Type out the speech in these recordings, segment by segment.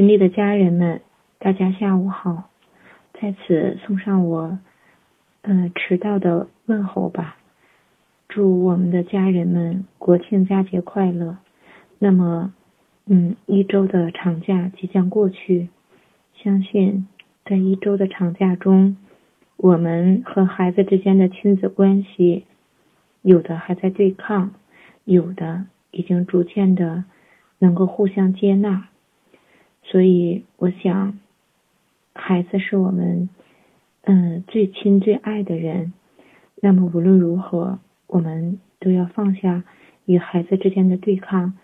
群里的家人们，大家下午好，在此送上我嗯迟到的问候吧，祝我们的家人们国庆佳节快乐。那么，嗯，一周的长假即将过去，相信在一周的长假中，我们和孩子之间的亲子关系，有的还在对抗，有的已经逐渐的能够互相接纳。所以，我想，孩子是我们嗯最亲最爱的人。那么，无论如何，我们都要放下与孩子之间的对抗。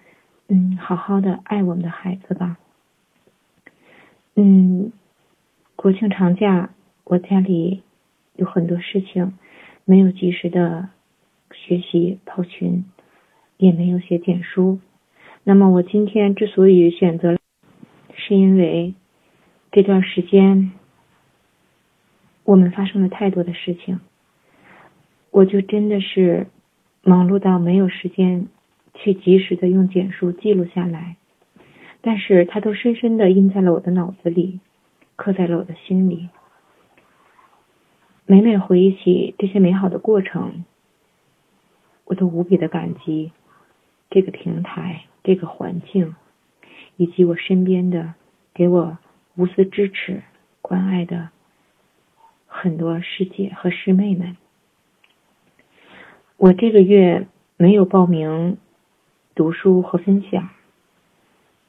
嗯，好好的爱我们的孩子吧。嗯，国庆长假，我家里有很多事情，没有及时的学习跑群，也没有写简书。那么我今天之所以选择，是因为这段时间我们发生了太多的事情，我就真的是忙碌到没有时间。去及时的用简书记录下来，但是它都深深的印在了我的脑子里，刻在了我的心里。每每回忆起这些美好的过程，我都无比的感激这个平台、这个环境，以及我身边的给我无私支持、关爱的很多师姐和师妹们。我这个月没有报名。读书和分享，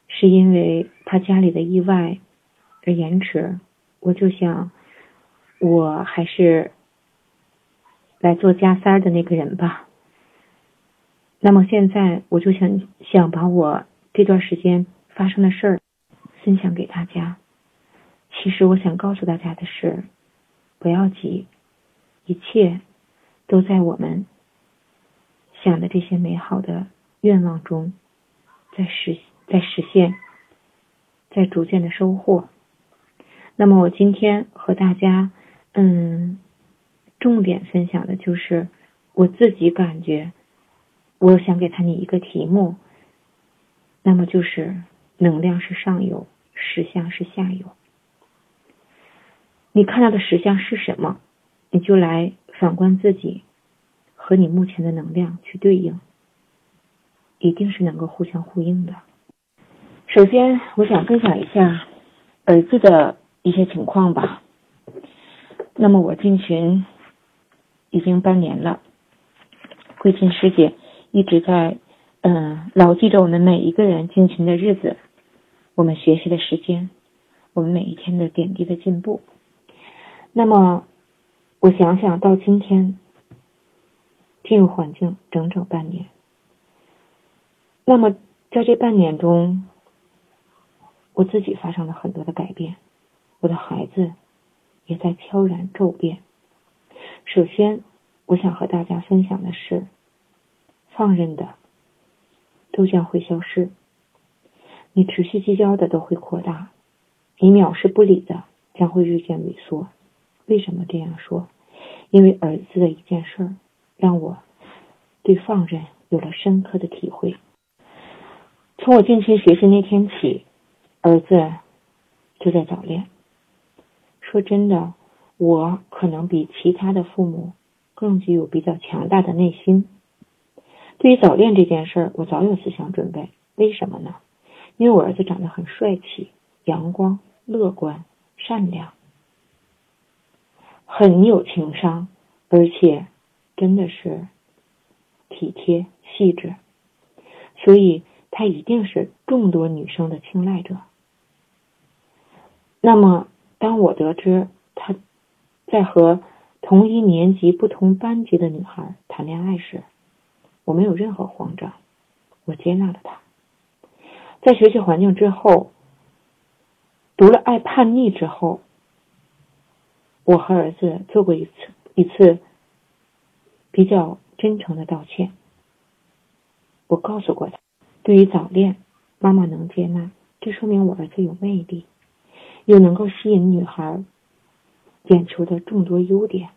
是因为他家里的意外而延迟。我就想，我还是来做加塞的那个人吧。那么现在，我就想想把我这段时间发生的事儿分享给大家。其实我想告诉大家的是，不要急，一切都在我们想的这些美好的。愿望中，在实在实现，在逐渐的收获。那么我今天和大家，嗯，重点分享的就是我自己感觉，我想给他你一个题目，那么就是能量是上游，实相是下游。你看到的实相是什么？你就来反观自己，和你目前的能量去对应。一定是能够互相呼应的。首先，我想分享一下儿子的一些情况吧。那么，我进群已经半年了，慧琴师姐一直在嗯牢记着我们每一个人进群的日子，我们学习的时间，我们每一天的点滴的进步。那么，我想想到今天进入环境整整半年。那么，在这半年中，我自己发生了很多的改变，我的孩子也在悄然骤变。首先，我想和大家分享的是，放任的都将会消失，你持续计较的都会扩大，你藐视不理的将会日渐萎缩。为什么这样说？因为儿子的一件事儿，让我对放任有了深刻的体会。从我进群学习那天起，儿子就在早恋。说真的，我可能比其他的父母更具有比较强大的内心。对于早恋这件事儿，我早有思想准备。为什么呢？因为我儿子长得很帅气、阳光、乐观、善良，很有情商，而且真的是体贴细致，所以。他一定是众多女生的青睐者。那么，当我得知他在和同一年级、不同班级的女孩谈恋爱时，我没有任何慌张，我接纳了他。在学习环境之后，读了《爱叛逆》之后，我和儿子做过一次一次比较真诚的道歉。我告诉过他。对于早恋，妈妈能接纳，这说明我儿子有魅力，有能够吸引女孩眼球的众多优点。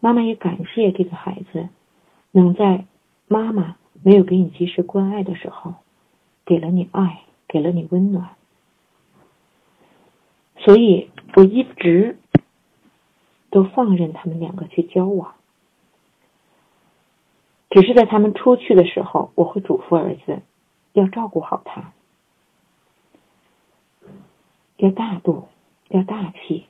妈妈也感谢这个孩子，能在妈妈没有给你及时关爱的时候，给了你爱，给了你温暖。所以我一直都放任他们两个去交往，只是在他们出去的时候，我会嘱咐儿子要照顾好他，要大度，要大气，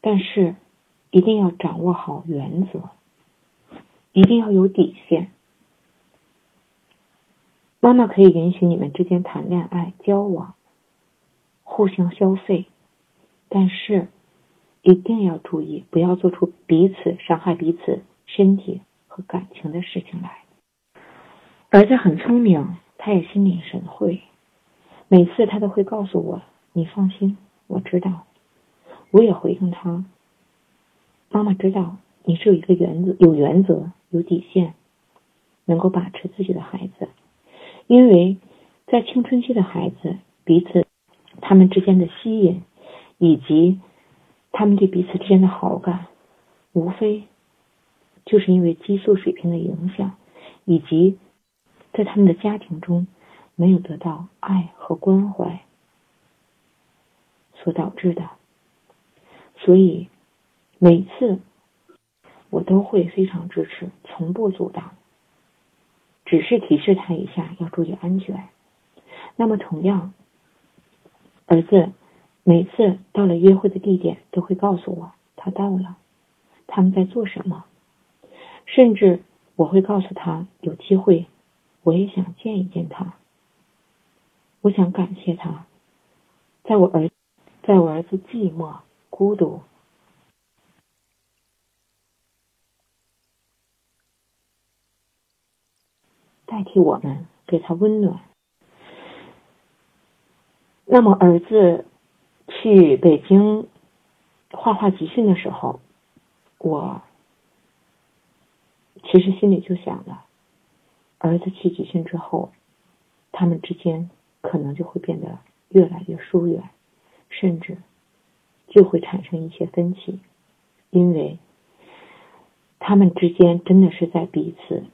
但是一定要掌握好原则，一定要有底线。妈妈可以允许你们之间谈恋爱、交往、互相消费，但是一定要注意，不要做出彼此伤害彼此身体和感情的事情来。儿子很聪明，他也心领神会，每次他都会告诉我：“你放心，我知道。”我也回应他：“妈妈知道你是有一个原则、有原则、有底线，能够把持自己的孩子。”因为在青春期的孩子彼此他们之间的吸引，以及他们对彼此之间的好感，无非就是因为激素水平的影响，以及在他们的家庭中没有得到爱和关怀所导致的。所以每次我都会非常支持，从不阻挡。只是提示他一下，要注意安全。那么，同样，儿子每次到了约会的地点，都会告诉我他到了，他们在做什么。甚至我会告诉他，有机会我也想见一见他。我想感谢他，在我儿在我儿子寂寞、孤独。代替我们给他温暖。那么，儿子去北京画画集训的时候，我其实心里就想了：儿子去集训之后，他们之间可能就会变得越来越疏远，甚至就会产生一些分歧，因为他们之间真的是在彼此。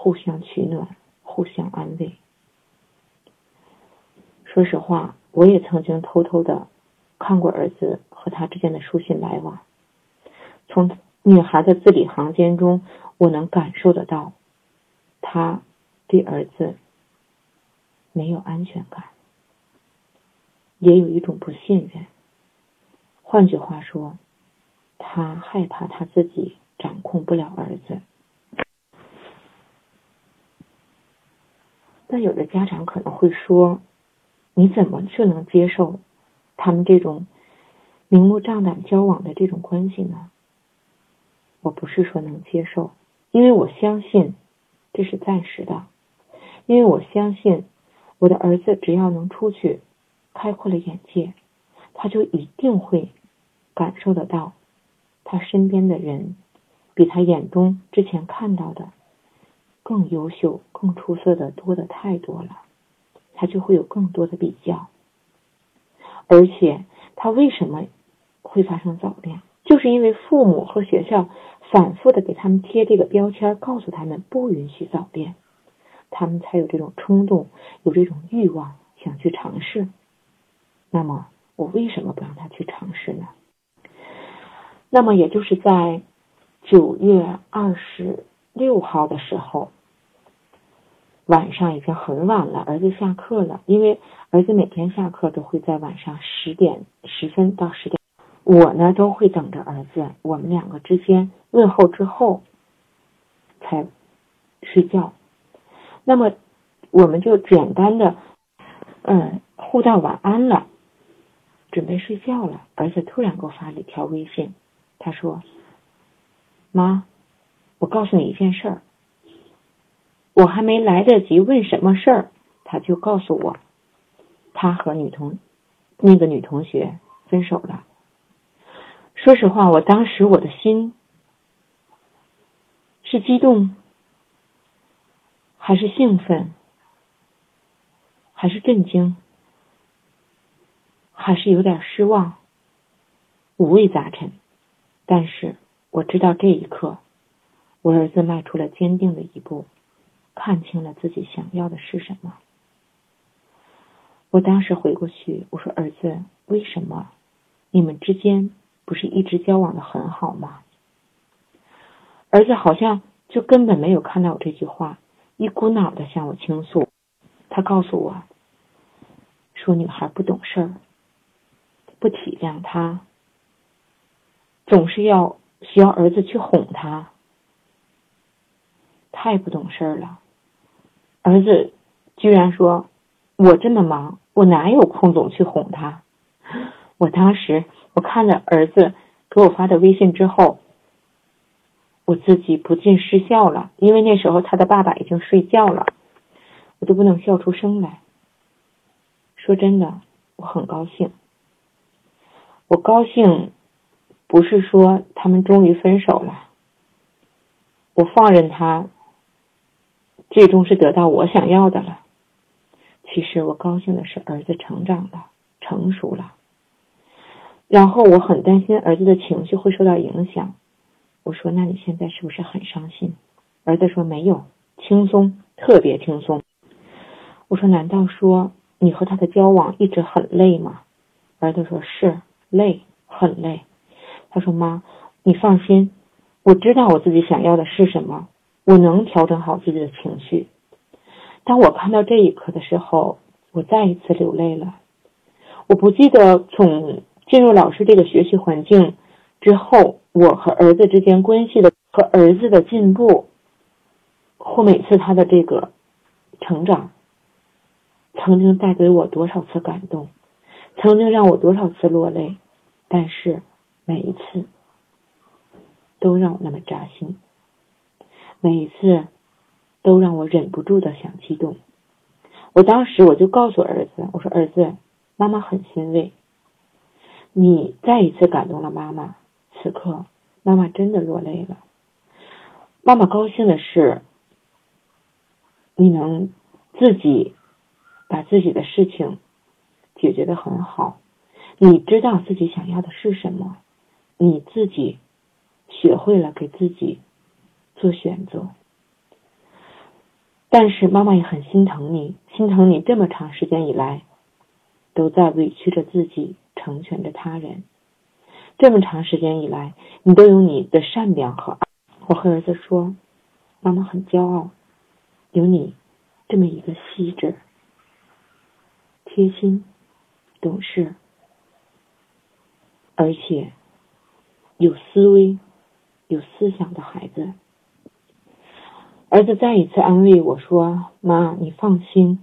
互相取暖，互相安慰。说实话，我也曾经偷偷的看过儿子和他之间的书信来往。从女孩的字里行间中，我能感受得到，他对儿子没有安全感，也有一种不信任。换句话说，他害怕他自己掌控不了儿子。但有的家长可能会说：“你怎么就能接受他们这种明目张胆交往的这种关系呢？”我不是说能接受，因为我相信这是暂时的，因为我相信我的儿子只要能出去开阔了眼界，他就一定会感受得到他身边的人比他眼中之前看到的。更优秀、更出色的多的太多了，他就会有更多的比较。而且，他为什么会发生早恋？就是因为父母和学校反复的给他们贴这个标签，告诉他们不允许早恋，他们才有这种冲动，有这种欲望想去尝试。那么，我为什么不让他去尝试呢？那么，也就是在九月二十六号的时候。晚上已经很晚了，儿子下课了。因为儿子每天下课都会在晚上十点十分到十点，我呢都会等着儿子。我们两个之间问候之后才睡觉。那么我们就简单的嗯互道晚安了，准备睡觉了。儿子突然给我发了一条微信，他说：“妈，我告诉你一件事儿。”我还没来得及问什么事儿，他就告诉我，他和女同那个女同学分手了。说实话，我当时我的心是激动，还是兴奋，还是震惊，还是有点失望，五味杂陈。但是我知道这一刻，我儿子迈出了坚定的一步。看清了自己想要的是什么。我当时回过去，我说：“儿子，为什么你们之间不是一直交往的很好吗？”儿子好像就根本没有看到我这句话，一股脑的向我倾诉。他告诉我，说女孩不懂事儿，不体谅他，总是要需要儿子去哄他，太不懂事儿了。儿子居然说：“我这么忙，我哪有空总去哄他？” 我当时我看着儿子给我发的微信之后。我自己不禁失笑了，因为那时候他的爸爸已经睡觉了，我都不能笑出声来。说真的，我很高兴。我高兴不是说他们终于分手了，我放任他，最终是得到我想要的了。其实我高兴的是儿子成长了，成熟了。然后我很担心儿子的情绪会受到影响。我说：“那你现在是不是很伤心？”儿子说：“没有，轻松，特别轻松。”我说：“难道说你和他的交往一直很累吗？”儿子说：“是累，很累。”他说：“妈，你放心，我知道我自己想要的是什么，我能调整好自己的情绪。”当我看到这一刻的时候，我再一次流泪了。我不记得从进入老师这个学习环境之后。我和儿子之间关系的和儿子的进步，或每次他的这个成长，曾经带给我多少次感动，曾经让我多少次落泪，但是每一次都让我那么扎心，每一次都让我忍不住的想激动。我当时我就告诉儿子，我说儿子，妈妈很欣慰，你再一次感动了妈妈。此刻，妈妈真的落泪了。妈妈高兴的是，你能自己把自己的事情解决的很好，你知道自己想要的是什么，你自己学会了给自己做选择。但是妈妈也很心疼你，心疼你这么长时间以来都在委屈着自己，成全着他人。这么长时间以来，你都有你的善良和爱。我和儿子说，妈妈很骄傲，有你这么一个细致、贴心、懂事，而且有思维、有思想的孩子。儿子再一次安慰我说：“妈，你放心，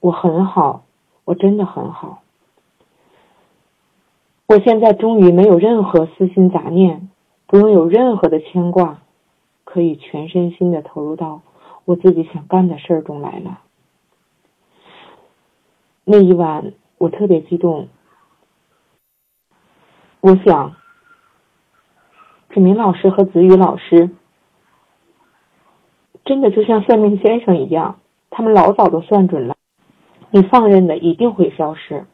我很好，我真的很好。”我现在终于没有任何私心杂念，不用有任何的牵挂，可以全身心的投入到我自己想干的事儿中来了。那一晚我特别激动，我想，志明老师和子宇老师真的就像算命先生一样，他们老早都算准了，你放任的一定会消失。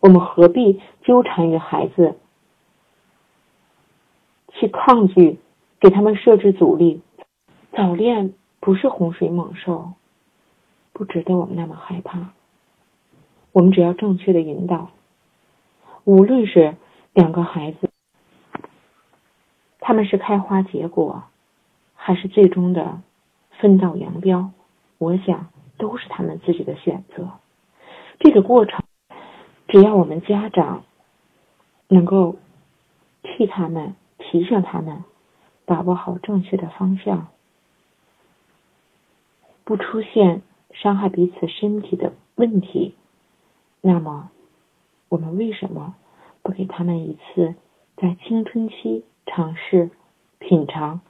我们何必纠缠于孩子，去抗拒，给他们设置阻力？早恋不是洪水猛兽，不值得我们那么害怕。我们只要正确的引导，无论是两个孩子，他们是开花结果，还是最终的分道扬镳，我想都是他们自己的选择。这个过程。只要我们家长能够替他们提醒他们，把握好正确的方向，不出现伤害彼此身体的问题，那么我们为什么不给他们一次在青春期尝试品尝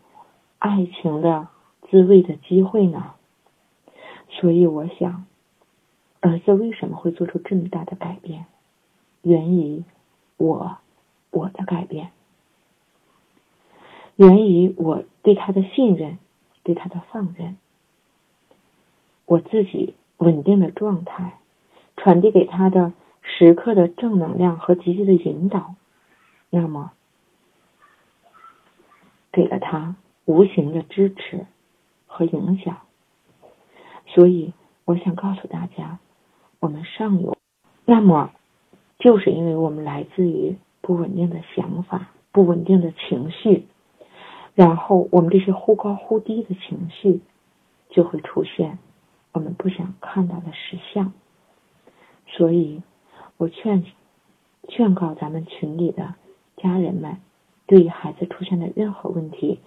爱情的滋味的机会呢？所以我想。儿子为什么会做出这么大的改变？源于我，我的改变，源于我对他的信任，对他的放任，我自己稳定的状态，传递给他的时刻的正能量和积极的引导，那么给了他无形的支持和影响。所以，我想告诉大家。我们上游那么，就是因为我们来自于不稳定的想法、不稳定的情绪，然后我们这些忽高忽低的情绪，就会出现我们不想看到的实相。所以，我劝劝告咱们群里的家人们，对于孩子出现的任何问题，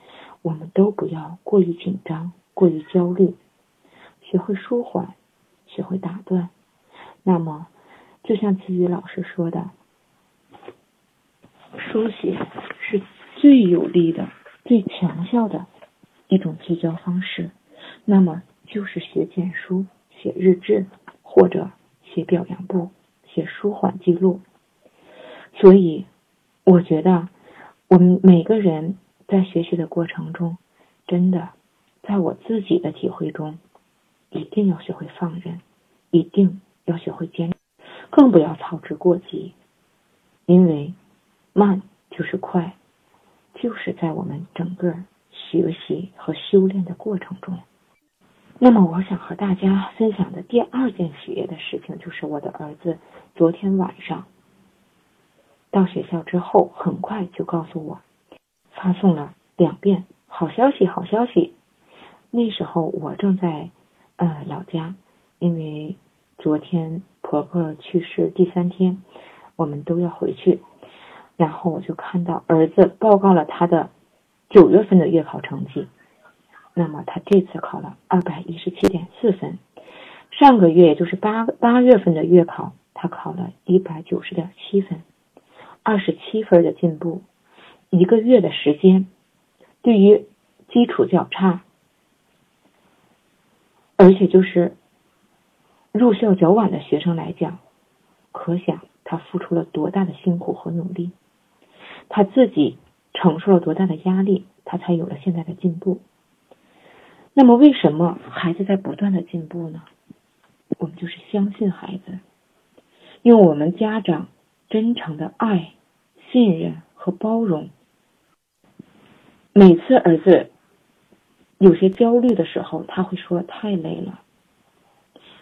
我们都不要过于紧张、过于焦虑，学会舒缓，学会打断。那么，就像子宇老师说的，书写是最有力的、最强效的一种聚焦方式。那么，就是写简书、写日志或者。写表扬簿，写舒缓记录。所以，我觉得我们每个人在学习的过程中，真的，在我自己的体会中，一定要学会放任，一定要学会坚，更不要操之过急。因为慢就是快，就是在我们整个学习和修炼的过程中。那么，我想和大家分享的第二件喜悦的事情，就是我的儿子昨天晚上到学校之后，很快就告诉我，发送了两遍“好消息，好消息”。那时候我正在呃老家，因为昨天婆婆去世第三天，我们都要回去，然后我就看到儿子报告了他的九月份的月考成绩。那么他这次考了二百一十七点四分，上个月也就是八八月份的月考，他考了一百九十点七分，二十七分的进步，一个月的时间，对于基础较差，而且就是入校较晚的学生来讲，可想他付出了多大的辛苦和努力，他自己承受了多大的压力，他才有了现在的进步。那么，为什么孩子在不断的进步呢？我们就是相信孩子，用我们家长真诚的爱、信任和包容。每次儿子有些焦虑的时候，他会说太累了；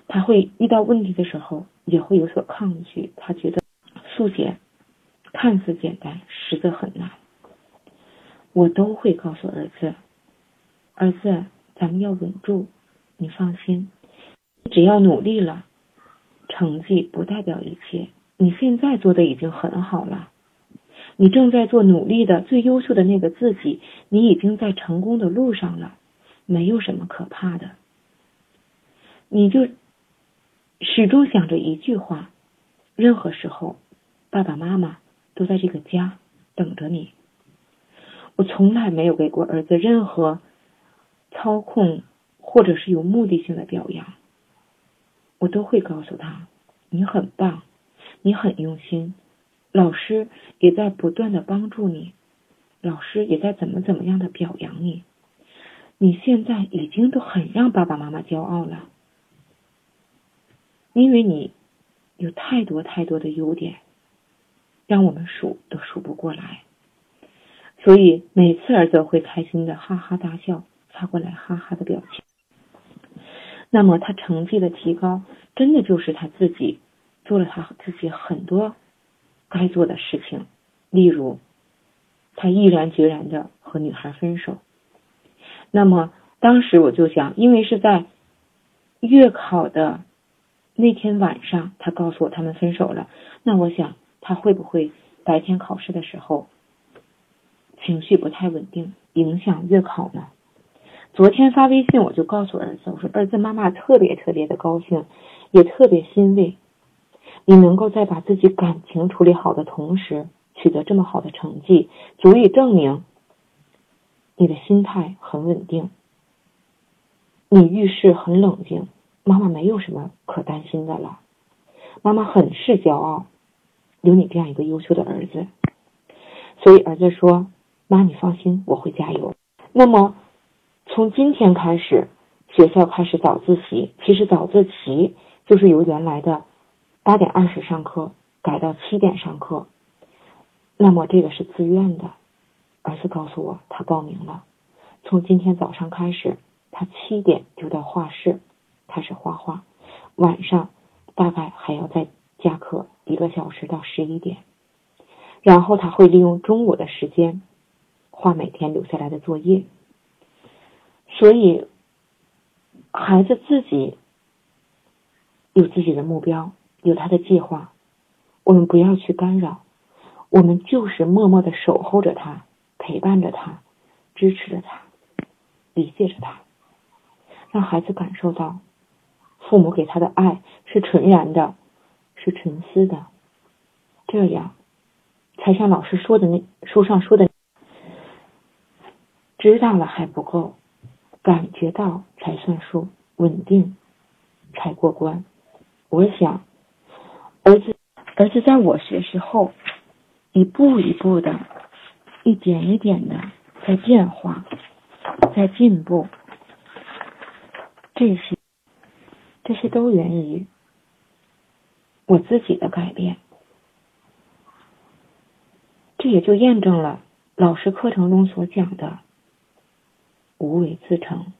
他会遇到问题的时候，也会有所抗拒。他觉得速写看似简单，实则很难。我都会告诉儿子，儿子。咱们要稳住，你放心，只要努力了，成绩不代表一切。你现在做的已经很好了，你正在做努力的最优秀的那个自己，你已经在成功的路上了，没有什么可怕的。你就始终想着一句话：任何时候，爸爸妈妈都在这个家等着你。我从来没有给过儿子任何。操控或者是有目的性的表扬，我都会告诉他：“你很棒，你很用心，老师也在不断的帮助你，老师也在怎么怎么样的表扬你。你现在已经都很让爸爸妈妈骄傲了，因为你有太多太多的优点，让我们数都数不过来。所以每次儿子会开心的哈哈大笑。”发过来哈哈的表情。那么他成绩的提高，真的就是他自己做了他自己很多该做的事情。例如，他毅然决然的和女孩分手。那么当时我就想，因为是在月考的那天晚上，他告诉我他们分手了。那我想他会不会白天考试的时候情绪不太稳定，影响月考呢？昨天发微信，我就告诉儿子，我说儿子，妈妈特别特别的高兴，也特别欣慰，你能够在把自己感情处理好的同时，取得这么好的成绩，足以证明你的心态很稳定，你遇事很冷静，妈妈没有什么可担心的了，妈妈很是骄傲，有你这样一个优秀的儿子，所以儿子说，妈你放心，我会加油。那么。从今天开始，学校开始早自习。其实早自习就是由原来的八点二十上课改到七点上课。那么这个是自愿的。儿子告诉我，他报名了。从今天早上开始，他七点就到画室开始画画，晚上大概还要再加课一个小时到十一点，然后他会利用中午的时间画每天留下来的作业。所以，孩子自己有自己的目标，有他的计划，我们不要去干扰，我们就是默默的守候着他，陪伴着他，支持着他，理解着他，让孩子感受到父母给他的爱是纯然的。是沉思的，这样才像老师说的那书上说的，知道了还不够，感觉到才算数，稳定才过关。我想，儿子儿子在我学习后，一步一步的，一点一点的在变化，在进步，这些这些都源于。我自己的改变，这也就验证了老师课程中所讲的“无为自成”。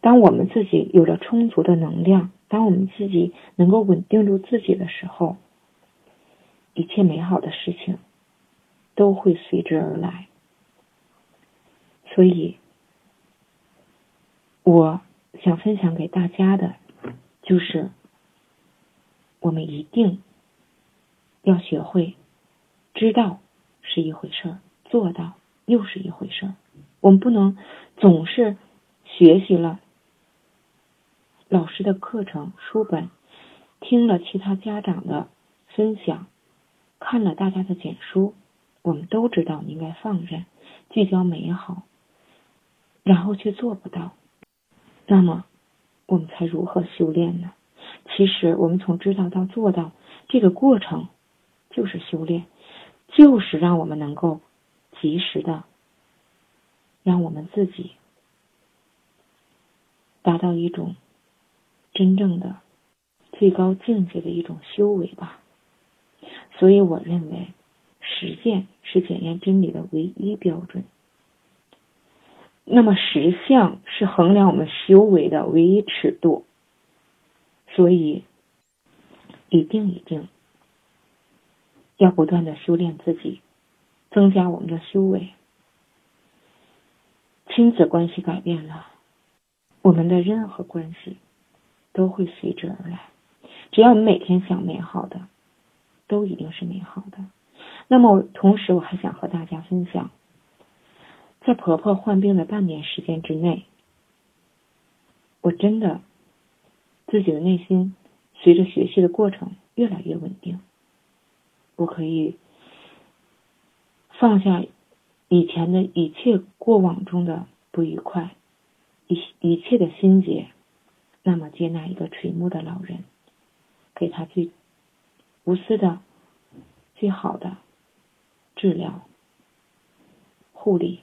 当我们自己有了充足的能量，当我们自己能够稳定住自己的时候，一切美好的事情都会随之而来。所以，我想分享给大家的，就是。我们一定要学会知道是一回事儿，做到又是一回事儿。我们不能总是学习了老师的课程书本，听了其他家长的分享，看了大家的简书，我们都知道应该放任、聚焦美好，然后却做不到，那么我们才如何修炼呢？其实，我们从知道到做到这个过程，就是修炼，就是让我们能够及时的，让我们自己达到一种真正的最高境界的一种修为吧。所以，我认为实践是检验真理的唯一标准。那么，实相是衡量我们修为的唯一尺度。所以，一定一定要不断的修炼自己，增加我们的修为。亲子关系改变了，我们的任何关系都会随之而来。只要你每天想美好的，都一定是美好的。那么，同时我还想和大家分享，在婆婆患病的半年时间之内，我真的。自己的内心随着学习的过程越来越稳定，我可以放下以前的一切过往中的不愉快，一一切的心结，那么接纳一个垂暮的老人，给他最无私的、最好的治疗、护理、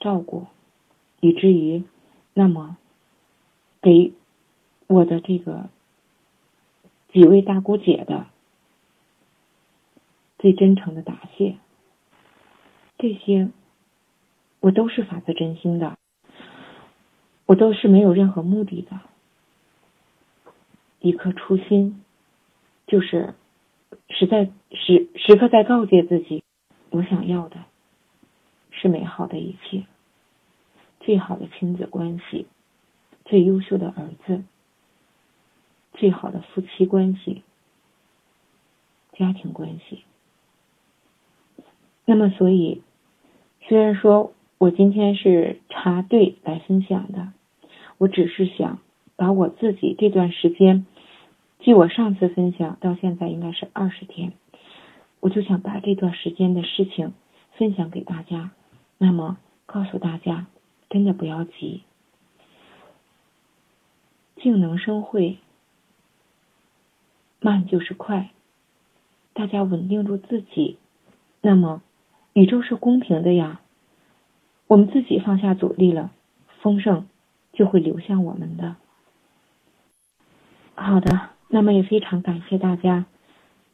照顾，以至于那么给。我的这个几位大姑姐的最真诚的答谢，这些我都是发自真心的，我都是没有任何目的的，一颗初心，就是实在时时刻在告诫自己，我想要的是美好的一切，最好的亲子关系，最优秀的儿子。最好的夫妻关系、家庭关系。那么，所以虽然说我今天是插队来分享的，我只是想把我自己这段时间，据我上次分享到现在应该是二十天，我就想把这段时间的事情分享给大家。那么，告诉大家，真的不要急，静能生慧。慢就是快，大家稳定住自己，那么宇宙是公平的呀。我们自己放下阻力了，丰盛就会流向我们的。好的，那么也非常感谢大家，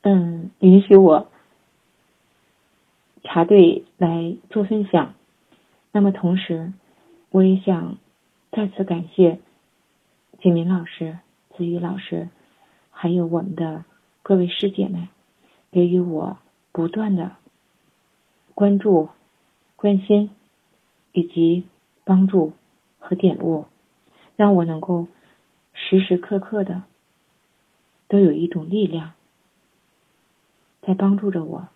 嗯，允许我插队来做分享。那么同时，我也想再次感谢景明老师、子宇老师。还有我们的各位师姐们，给予我不断的关注、关心以及帮助和点悟，让我能够时时刻刻的都有一种力量，在帮助着我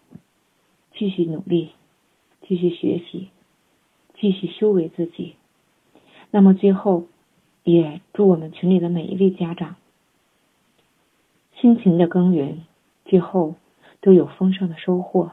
继续努力、继续学习、继续修为自己。那么最后，也祝我们群里的每一位家长。辛勤的耕耘，最后都有丰盛的收获。